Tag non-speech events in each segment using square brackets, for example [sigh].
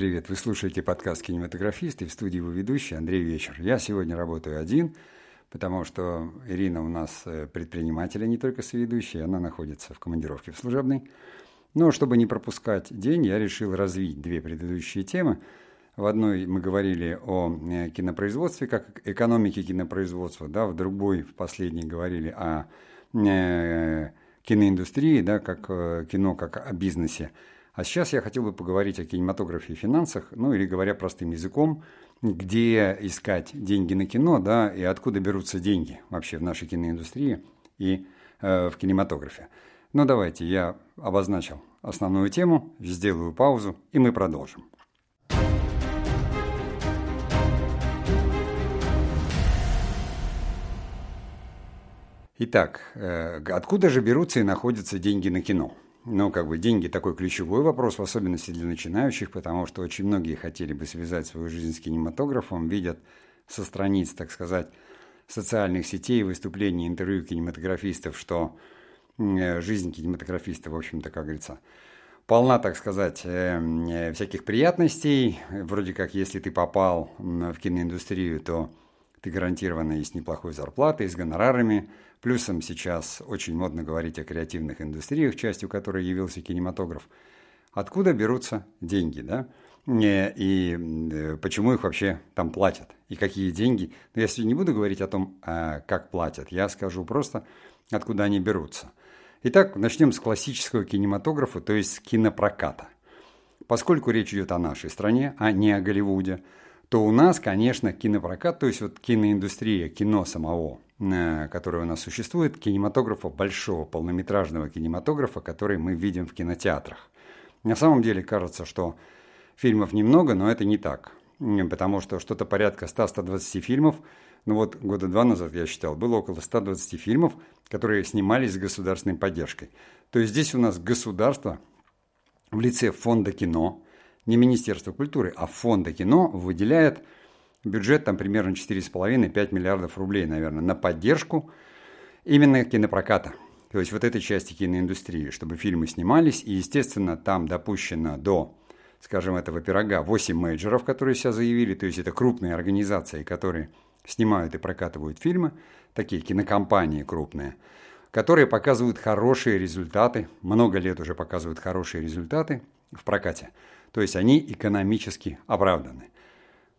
привет! Вы слушаете подкаст «Кинематографист» и в студии его ведущий Андрей Вечер. Я сегодня работаю один, потому что Ирина у нас э, предприниматель, а не только соведущая, она находится в командировке в служебной. Но чтобы не пропускать день, я решил развить две предыдущие темы. В одной мы говорили о э, кинопроизводстве, как экономике кинопроизводства, да, в другой, в последней, говорили о э, киноиндустрии, да, как кино, как о бизнесе. А сейчас я хотел бы поговорить о кинематографе и финансах, ну или говоря простым языком, где искать деньги на кино, да, и откуда берутся деньги вообще в нашей киноиндустрии и э, в кинематографе. Ну давайте, я обозначил основную тему, сделаю паузу, и мы продолжим. Итак, э, откуда же берутся и находятся деньги на кино? Ну, как бы деньги такой ключевой вопрос, в особенности для начинающих, потому что очень многие хотели бы связать свою жизнь с кинематографом, видят со страниц, так сказать, социальных сетей, выступлений, интервью кинематографистов, что э, жизнь кинематографиста, в общем-то, как говорится, полна, так сказать, э, э, всяких приятностей. Вроде как, если ты попал в киноиндустрию, то ты гарантированно и с неплохой зарплатой, и с гонорарами. Плюсом сейчас очень модно говорить о креативных индустриях, частью которой явился кинематограф. Откуда берутся деньги, да? И э, почему их вообще там платят? И какие деньги? Но я сегодня не буду говорить о том, а, как платят. Я скажу просто, откуда они берутся. Итак, начнем с классического кинематографа, то есть с кинопроката. Поскольку речь идет о нашей стране, а не о Голливуде – то у нас, конечно, кинопрокат, то есть вот киноиндустрия, кино самого, э, которое у нас существует, кинематографа, большого полнометражного кинематографа, который мы видим в кинотеатрах. На самом деле кажется, что фильмов немного, но это не так, потому что что-то порядка 100-120 фильмов, ну вот года два назад, я считал, было около 120 фильмов, которые снимались с государственной поддержкой. То есть здесь у нас государство в лице фонда кино – не Министерство культуры, а Фонда кино выделяет бюджет там примерно 4,5-5 миллиардов рублей, наверное, на поддержку именно кинопроката. То есть вот этой части киноиндустрии, чтобы фильмы снимались. И, естественно, там допущено до, скажем, этого пирога 8 менеджеров, которые себя заявили. То есть это крупные организации, которые снимают и прокатывают фильмы, такие кинокомпании крупные, которые показывают хорошие результаты, много лет уже показывают хорошие результаты в прокате. То есть они экономически оправданы.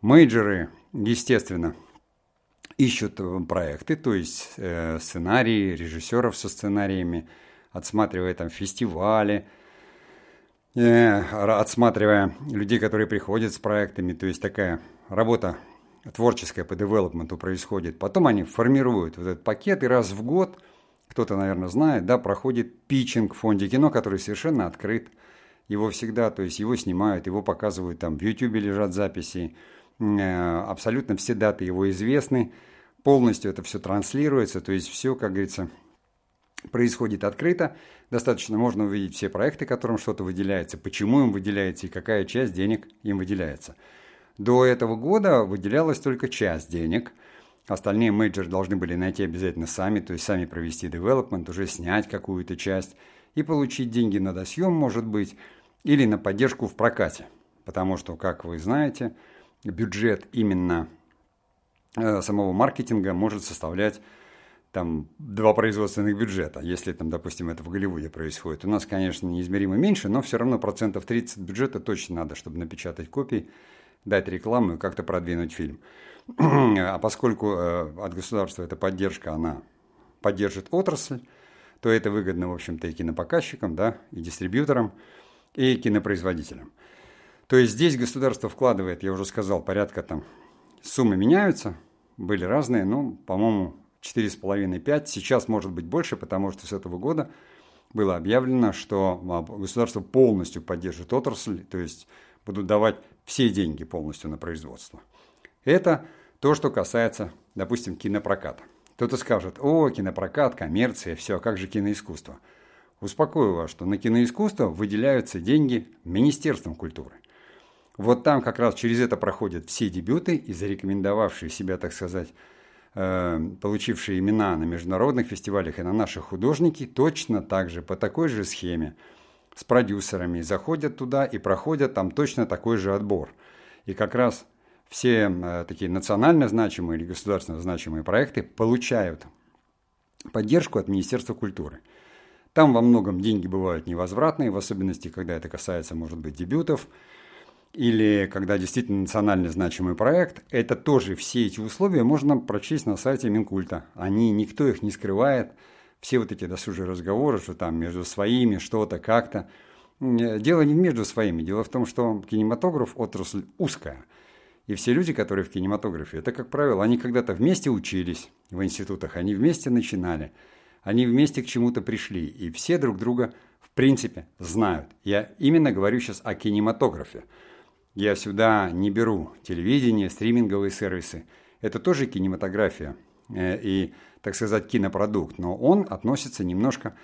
Мейджеры, естественно, ищут проекты, то есть э, сценарии, режиссеров со сценариями, отсматривая там фестивали, э, отсматривая людей, которые приходят с проектами, то есть такая работа творческая по девелопменту происходит. Потом они формируют вот этот пакет, и раз в год, кто-то, наверное, знает, да, проходит питчинг в фонде кино, который совершенно открыт. Его всегда, то есть его снимают, его показывают, там в YouTube лежат записи, абсолютно все даты его известны, полностью это все транслируется, то есть все, как говорится, происходит открыто, достаточно можно увидеть все проекты, которым что-то выделяется, почему им выделяется и какая часть денег им выделяется. До этого года выделялась только часть денег, остальные менеджеры должны были найти обязательно сами, то есть сами провести девелопмент, уже снять какую-то часть и получить деньги на досъем, может быть, или на поддержку в прокате. Потому что, как вы знаете, бюджет именно э, самого маркетинга может составлять там два производственных бюджета, если там, допустим, это в Голливуде происходит. У нас, конечно, неизмеримо меньше, но все равно процентов 30 бюджета точно надо, чтобы напечатать копии, дать рекламу и как-то продвинуть фильм. А поскольку э, от государства эта поддержка, она поддержит отрасль, то это выгодно, в общем-то, и кинопоказчикам, да, и дистрибьюторам и кинопроизводителям. То есть здесь государство вкладывает, я уже сказал, порядка там, суммы меняются, были разные, ну, по-моему, 4,5-5, сейчас может быть больше, потому что с этого года было объявлено, что государство полностью поддержит отрасль, то есть будут давать все деньги полностью на производство. Это то, что касается, допустим, кинопроката. Кто-то скажет, о, кинопрокат, коммерция, все, как же киноискусство? Успокою вас, что на киноискусство выделяются деньги Министерством культуры. Вот там как раз через это проходят все дебюты и зарекомендовавшие себя, так сказать, э, получившие имена на международных фестивалях и на наших художники, точно так же, по такой же схеме, с продюсерами, заходят туда и проходят там точно такой же отбор. И как раз все э, такие национально значимые или государственно значимые проекты получают поддержку от Министерства культуры. Там во многом деньги бывают невозвратные, в особенности, когда это касается, может быть, дебютов, или когда действительно национально значимый проект. Это тоже все эти условия можно прочесть на сайте Минкульта. Они, никто их не скрывает. Все вот эти досужие разговоры, что там между своими что-то, как-то. Дело не между своими. Дело в том, что кинематограф – отрасль узкая – и все люди, которые в кинематографе, это, как правило, они когда-то вместе учились в институтах, они вместе начинали, они вместе к чему-то пришли, и все друг друга, в принципе, знают. Я именно говорю сейчас о кинематографе. Я сюда не беру телевидение, стриминговые сервисы. Это тоже кинематография э, и, так сказать, кинопродукт, но он относится немножко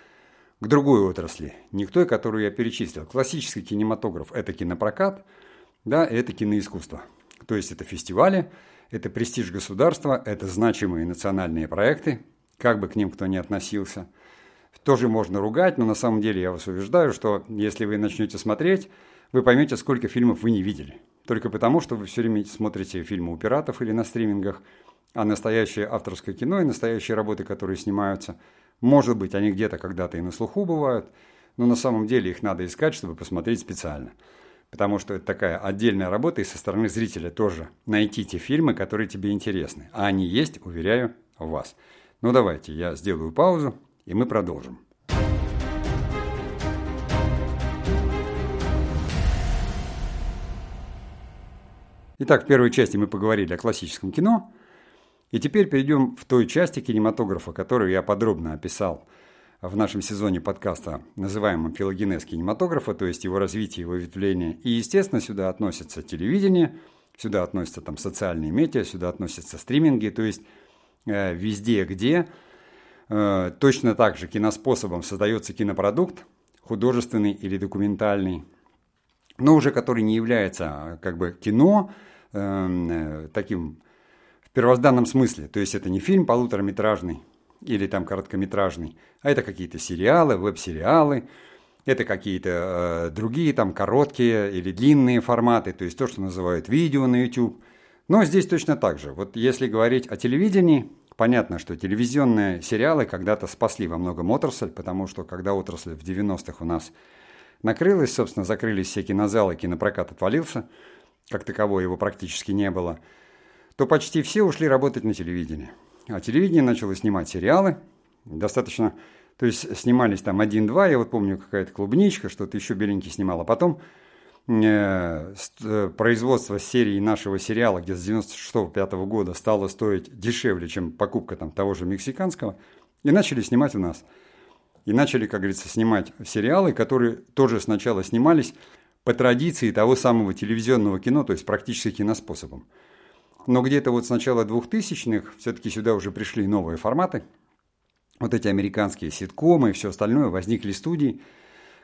к другой отрасли, не к той, которую я перечислил. Классический кинематограф – это кинопрокат, да, это киноискусство – то есть это фестивали, это престиж государства, это значимые национальные проекты, как бы к ним кто ни относился. Тоже можно ругать, но на самом деле я вас убеждаю, что если вы начнете смотреть, вы поймете, сколько фильмов вы не видели. Только потому, что вы все время смотрите фильмы у пиратов или на стримингах, а настоящее авторское кино и настоящие работы, которые снимаются, может быть, они где-то когда-то и на слуху бывают, но на самом деле их надо искать, чтобы посмотреть специально потому что это такая отдельная работа и со стороны зрителя тоже найти те фильмы, которые тебе интересны. А они есть, уверяю, вас. Ну давайте, я сделаю паузу, и мы продолжим. Итак, в первой части мы поговорили о классическом кино, и теперь перейдем в той части кинематографа, которую я подробно описал – в нашем сезоне подкаста, называемом «Филогенез кинематографа», то есть его развитие, его ветвление. И, естественно, сюда относится телевидение, сюда относятся там социальные медиа, сюда относятся стриминги, то есть э, везде, где э, точно так же киноспособом создается кинопродукт, художественный или документальный, но уже который не является а, как бы кино эм, э, таким в первозданном смысле, то есть это не фильм полутораметражный, или там короткометражный, а это какие-то сериалы, веб-сериалы, это какие-то э, другие там короткие или длинные форматы, то есть то, что называют видео на YouTube. Но здесь точно так же. Вот если говорить о телевидении, понятно, что телевизионные сериалы когда-то спасли во многом отрасль, потому что когда отрасль в 90-х у нас накрылась, собственно, закрылись все кинозалы, кинопрокат отвалился, как такового его практически не было, то почти все ушли работать на телевидении. А телевидение начало снимать сериалы, достаточно, то есть снимались там один-два, я вот помню какая-то клубничка, что-то еще беленький снимал, а потом э, э производство серии нашего сериала, где с 96-5 года стало стоить дешевле, чем покупка там того же мексиканского, и начали снимать у нас. И начали, как говорится, снимать сериалы, которые тоже сначала снимались по традиции того самого телевизионного кино, то есть практически киноспособом. Но где-то вот с начала 2000-х все-таки сюда уже пришли новые форматы. Вот эти американские ситкомы и все остальное, возникли студии,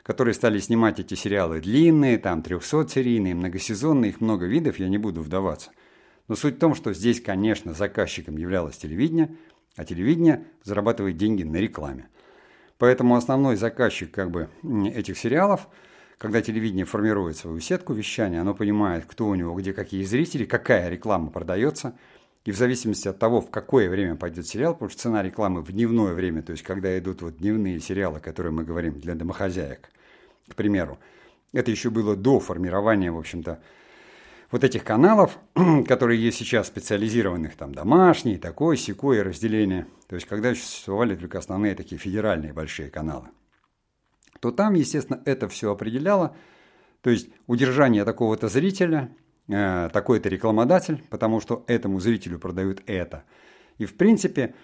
которые стали снимать эти сериалы длинные, там 300-серийные, многосезонные, их много видов, я не буду вдаваться. Но суть в том, что здесь, конечно, заказчиком являлось телевидение, а телевидение зарабатывает деньги на рекламе. Поэтому основной заказчик как бы этих сериалов – когда телевидение формирует свою сетку вещания, оно понимает, кто у него, где какие зрители, какая реклама продается. И в зависимости от того, в какое время пойдет сериал, потому что цена рекламы в дневное время, то есть когда идут вот дневные сериалы, которые мы говорим для домохозяек, к примеру, это еще было до формирования, в общем-то, вот этих каналов, [clears throat] которые есть сейчас, специализированных, там, домашний, такой, секое разделение. То есть, когда существовали только основные такие федеральные большие каналы – то там, естественно, это все определяло. То есть удержание такого-то зрителя, э, такой-то рекламодатель, потому что этому зрителю продают это. И в принципе,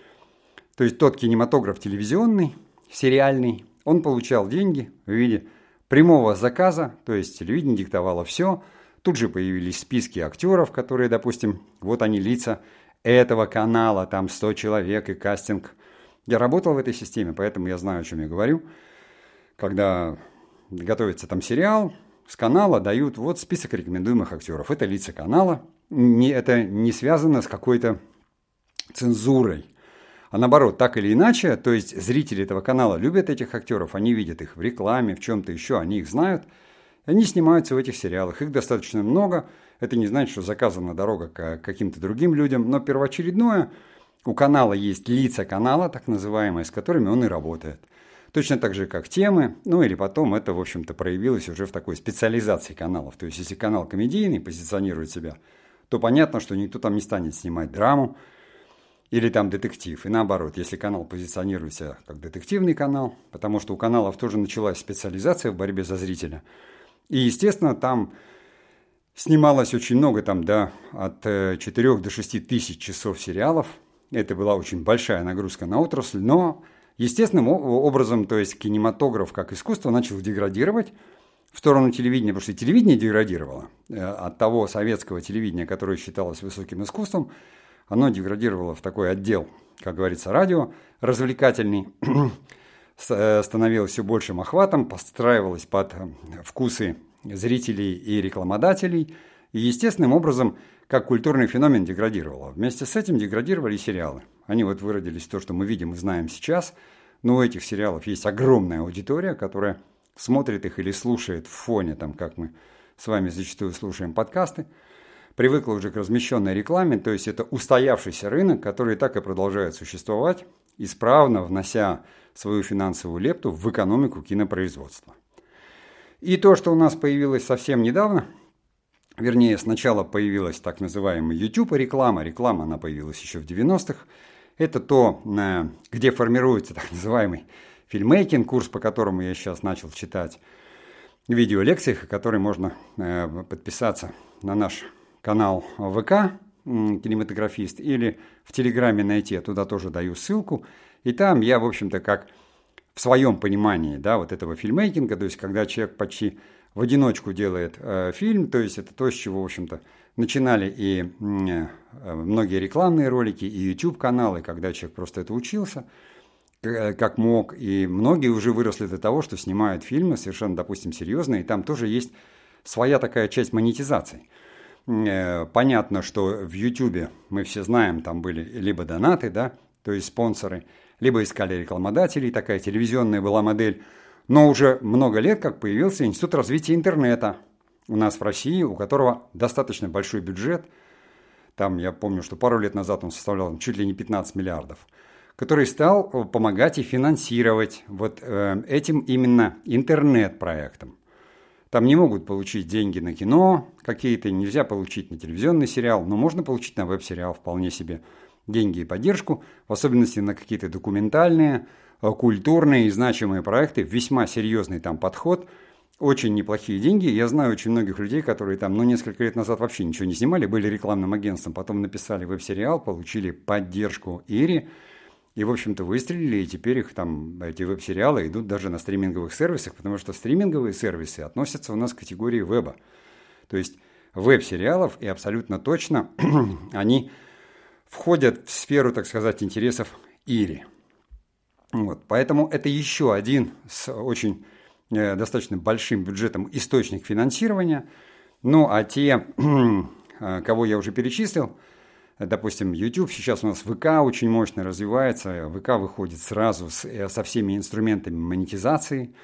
то есть тот кинематограф телевизионный, сериальный, он получал деньги в виде прямого заказа, то есть телевидение диктовало все. Тут же появились списки актеров, которые, допустим, вот они лица этого канала, там 100 человек и кастинг. Я работал в этой системе, поэтому я знаю, о чем я говорю когда готовится там сериал, с канала дают вот список рекомендуемых актеров. Это лица канала. Не, это не связано с какой-то цензурой. А наоборот, так или иначе, то есть зрители этого канала любят этих актеров, они видят их в рекламе, в чем-то еще, они их знают, они снимаются в этих сериалах. Их достаточно много, это не значит, что заказана дорога к каким-то другим людям, но первоочередное, у канала есть лица канала, так называемые, с которыми он и работает. Точно так же, как темы, ну или потом это, в общем-то, проявилось уже в такой специализации каналов. То есть, если канал комедийный позиционирует себя, то понятно, что никто там не станет снимать драму, или там детектив. И наоборот, если канал позиционирует себя как детективный канал, потому что у каналов тоже началась специализация в борьбе за зрителя. И, естественно, там снималось очень много, там, да, от 4 э, до 6 тысяч часов сериалов. Это была очень большая нагрузка на отрасль, но естественным образом, то есть кинематограф как искусство начал деградировать в сторону телевидения, потому что телевидение деградировало. Э, от того советского телевидения, которое считалось высоким искусством, оно деградировало в такой отдел, как говорится, радио, развлекательный, э, становилось все большим охватом, подстраивалось под э, вкусы зрителей и рекламодателей, и естественным образом, как культурный феномен деградировало. Вместе с этим деградировали сериалы. Они вот выродились то, что мы видим и знаем сейчас, но у этих сериалов есть огромная аудитория, которая смотрит их или слушает в фоне, там, как мы с вами зачастую слушаем подкасты – привыкла уже к размещенной рекламе, то есть это устоявшийся рынок, который так и продолжает существовать, исправно внося свою финансовую лепту в экономику кинопроизводства. И то, что у нас появилось совсем недавно, вернее, сначала появилась так называемая YouTube реклама, она появилась еще в 90-х, это то, где формируется так называемый фильмейкинг, курс, по которому я сейчас начал читать, видеолекциях, который можно э, подписаться на наш канал ВК кинематографист или в Телеграме найти, я туда тоже даю ссылку. И там я, в общем-то, как в своем понимании да, вот этого фильмейкинга, то есть когда человек почти в одиночку делает э, фильм, то есть это то, с чего, в общем-то, начинали и э, многие рекламные ролики, и YouTube-каналы, когда человек просто это учился, э, как мог, и многие уже выросли до того, что снимают фильмы совершенно, допустим, серьезные, и там тоже есть своя такая часть монетизации – Э, понятно, что в YouTube мы все знаем, там были либо донаты, да, то есть спонсоры, либо искали рекламодателей, такая телевизионная была модель. Но уже много лет как появился Институт развития интернета у нас в России, у которого достаточно большой бюджет. Там, я помню, что пару лет назад он составлял чуть ли не 15 миллиардов который стал помогать и финансировать вот э, этим именно интернет-проектом. Там не могут получить деньги на кино какие-то, нельзя получить на телевизионный сериал, но можно получить на веб-сериал вполне себе деньги и поддержку, в особенности на какие-то документальные, э, культурные и значимые проекты, весьма серьезный там подход, очень неплохие деньги. Я знаю очень многих людей, которые там, ну, несколько лет назад вообще ничего не снимали, были рекламным агентством, потом написали веб-сериал, получили поддержку Ири, и, в общем-то, выстрелили, и теперь их там, эти веб-сериалы идут даже на стриминговых сервисах, потому что стриминговые сервисы относятся у нас к категории веба. То есть веб-сериалов, и абсолютно точно [clears throat] они входят в сферу, так сказать, интересов Ири. Вот, поэтому это еще один с очень э, достаточно большим бюджетом источник финансирования. Ну, а те, [clears throat] э, кого я уже перечислил – Допустим, YouTube сейчас у нас ВК очень мощно развивается. ВК выходит сразу с, э, со всеми инструментами монетизации,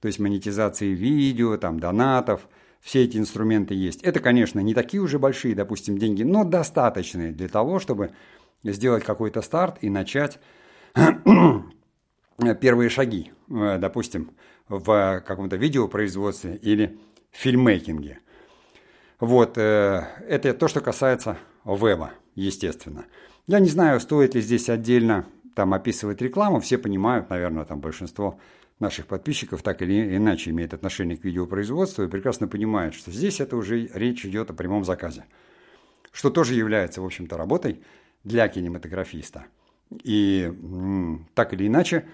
то есть монетизации видео, там, донатов. Все эти инструменты есть. Это, конечно, не такие уже большие, допустим, деньги, но достаточные для того, чтобы сделать какой-то старт и начать [clears throat] первые шаги, э, допустим, в каком-то видеопроизводстве или фильммейкинге. Вот, э, это то, что касается веба естественно. Я не знаю, стоит ли здесь отдельно там описывать рекламу. Все понимают, наверное, там большинство наших подписчиков так или иначе имеет отношение к видеопроизводству и прекрасно понимают, что здесь это уже речь идет о прямом заказе. Что тоже является, в общем-то, работой для кинематографиста. И так или иначе,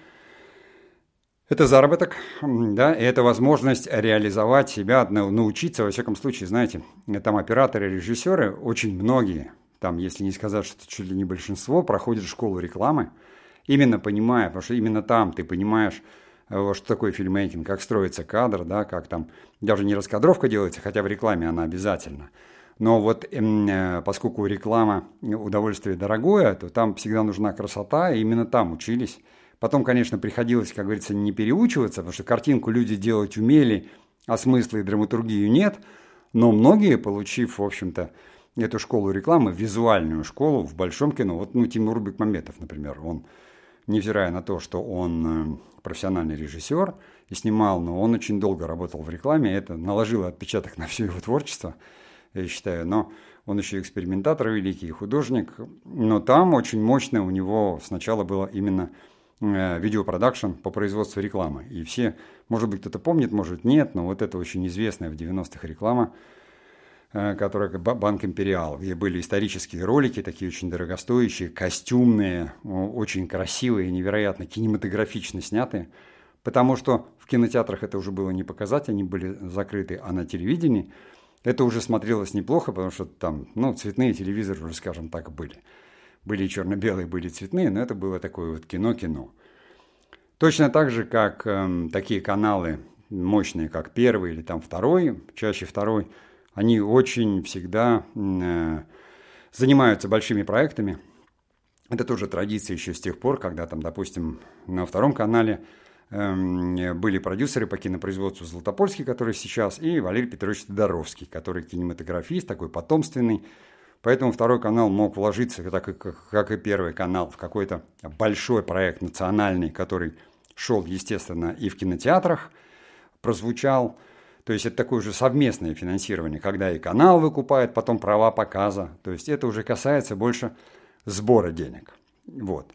это заработок, да, и это возможность реализовать себя, научиться, во всяком случае, знаете, там операторы, режиссеры, очень многие там, если не сказать, что чуть ли не большинство, проходит школу рекламы, именно понимая, потому что именно там ты понимаешь, что такое фильмейкинг, как строится кадр, да, как там даже не раскадровка делается, хотя в рекламе она обязательна, Но вот э, поскольку реклама удовольствие дорогое, то там всегда нужна красота, и именно там учились. Потом, конечно, приходилось, как говорится, не переучиваться, потому что картинку люди делать умели, а смысла и драматургию нет. Но многие, получив, в общем-то, эту школу рекламы, визуальную школу в большом кино, вот ну, Тимур Бекмаметов, например, он, невзирая на то, что он э, профессиональный режиссер и снимал, но он очень долго работал в рекламе, это наложило отпечаток на все его творчество, я считаю, но он еще экспериментатор великий, художник, но там очень мощно у него сначала было именно Э, видеопродакшн по производству рекламы. И все, может быть, кто-то помнит, может нет, но вот это очень известная в 90-х реклама, которая Банк Империал, где были исторические ролики, такие очень дорогостоящие, костюмные, очень красивые, невероятно кинематографично снятые, потому что в кинотеатрах это уже было не показать, они были закрыты, а на телевидении это уже смотрелось неплохо, потому что там, ну, цветные телевизоры уже, скажем так, были. Были черно-белые, были цветные, но это было такое вот кино-кино. Точно так же, как э, такие каналы мощные, как первый или там второй, чаще второй, они очень всегда э, занимаются большими проектами. Это тоже традиция еще с тех пор, когда там, допустим, на втором канале э, были продюсеры по кинопроизводству Златопольский, который сейчас, и Валерий Петрович Тодоровский, который кинематографист, такой потомственный, Поэтому второй канал мог вложиться, так как, как и первый канал, в какой-то большой проект национальный, который шел, естественно, и в кинотеатрах, прозвучал. То есть это такое уже совместное финансирование, когда и канал выкупает потом права показа. То есть это уже касается больше сбора денег. Вот.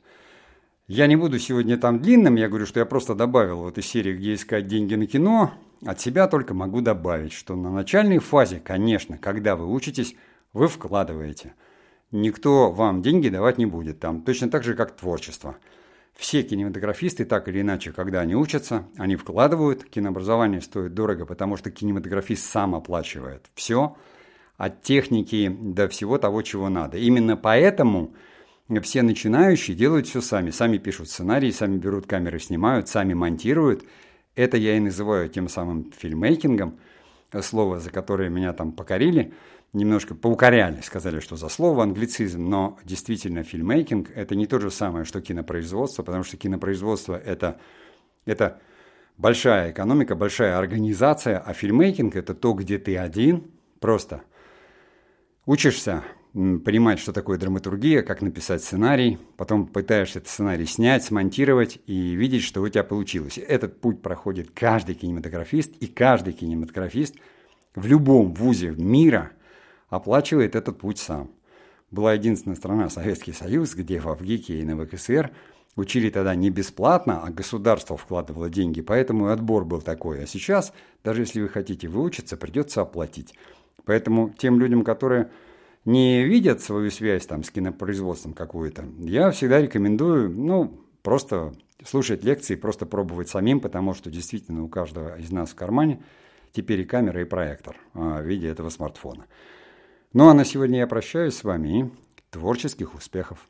Я не буду сегодня там длинным, я говорю, что я просто добавил в этой серии, где искать деньги на кино. От себя только могу добавить, что на начальной фазе, конечно, когда вы учитесь, вы вкладываете. Никто вам деньги давать не будет там, точно так же, как творчество. Все кинематографисты, так или иначе, когда они учатся, они вкладывают. Кинообразование стоит дорого, потому что кинематографист сам оплачивает все, от техники до всего того, чего надо. Именно поэтому все начинающие делают все сами. Сами пишут сценарии, сами берут камеры, снимают, сами монтируют. Это я и называю тем самым фильммейкингом, слово, за которое меня там покорили – немножко поукоряли, сказали, что за слово англицизм, но действительно фильммейкинг – это не то же самое, что кинопроизводство, потому что кинопроизводство – это, это большая экономика, большая организация, а фильммейкинг – это то, где ты один, просто учишься понимать, что такое драматургия, как написать сценарий, потом пытаешься этот сценарий снять, смонтировать и видеть, что у тебя получилось. Этот путь проходит каждый кинематографист, и каждый кинематографист в любом вузе мира – оплачивает этот путь сам. Была единственная страна, Советский Союз, где в Авгике и на ВКСР учили тогда не бесплатно, а государство вкладывало деньги, поэтому и отбор был такой. А сейчас, даже если вы хотите выучиться, придется оплатить. Поэтому тем людям, которые не видят свою связь там, с кинопроизводством какую-то, я всегда рекомендую, ну, просто слушать лекции, просто пробовать самим, потому что действительно у каждого из нас в кармане теперь и камера, и проектор а, в виде этого смартфона. Ну а на сегодня я прощаюсь с вами и творческих успехов.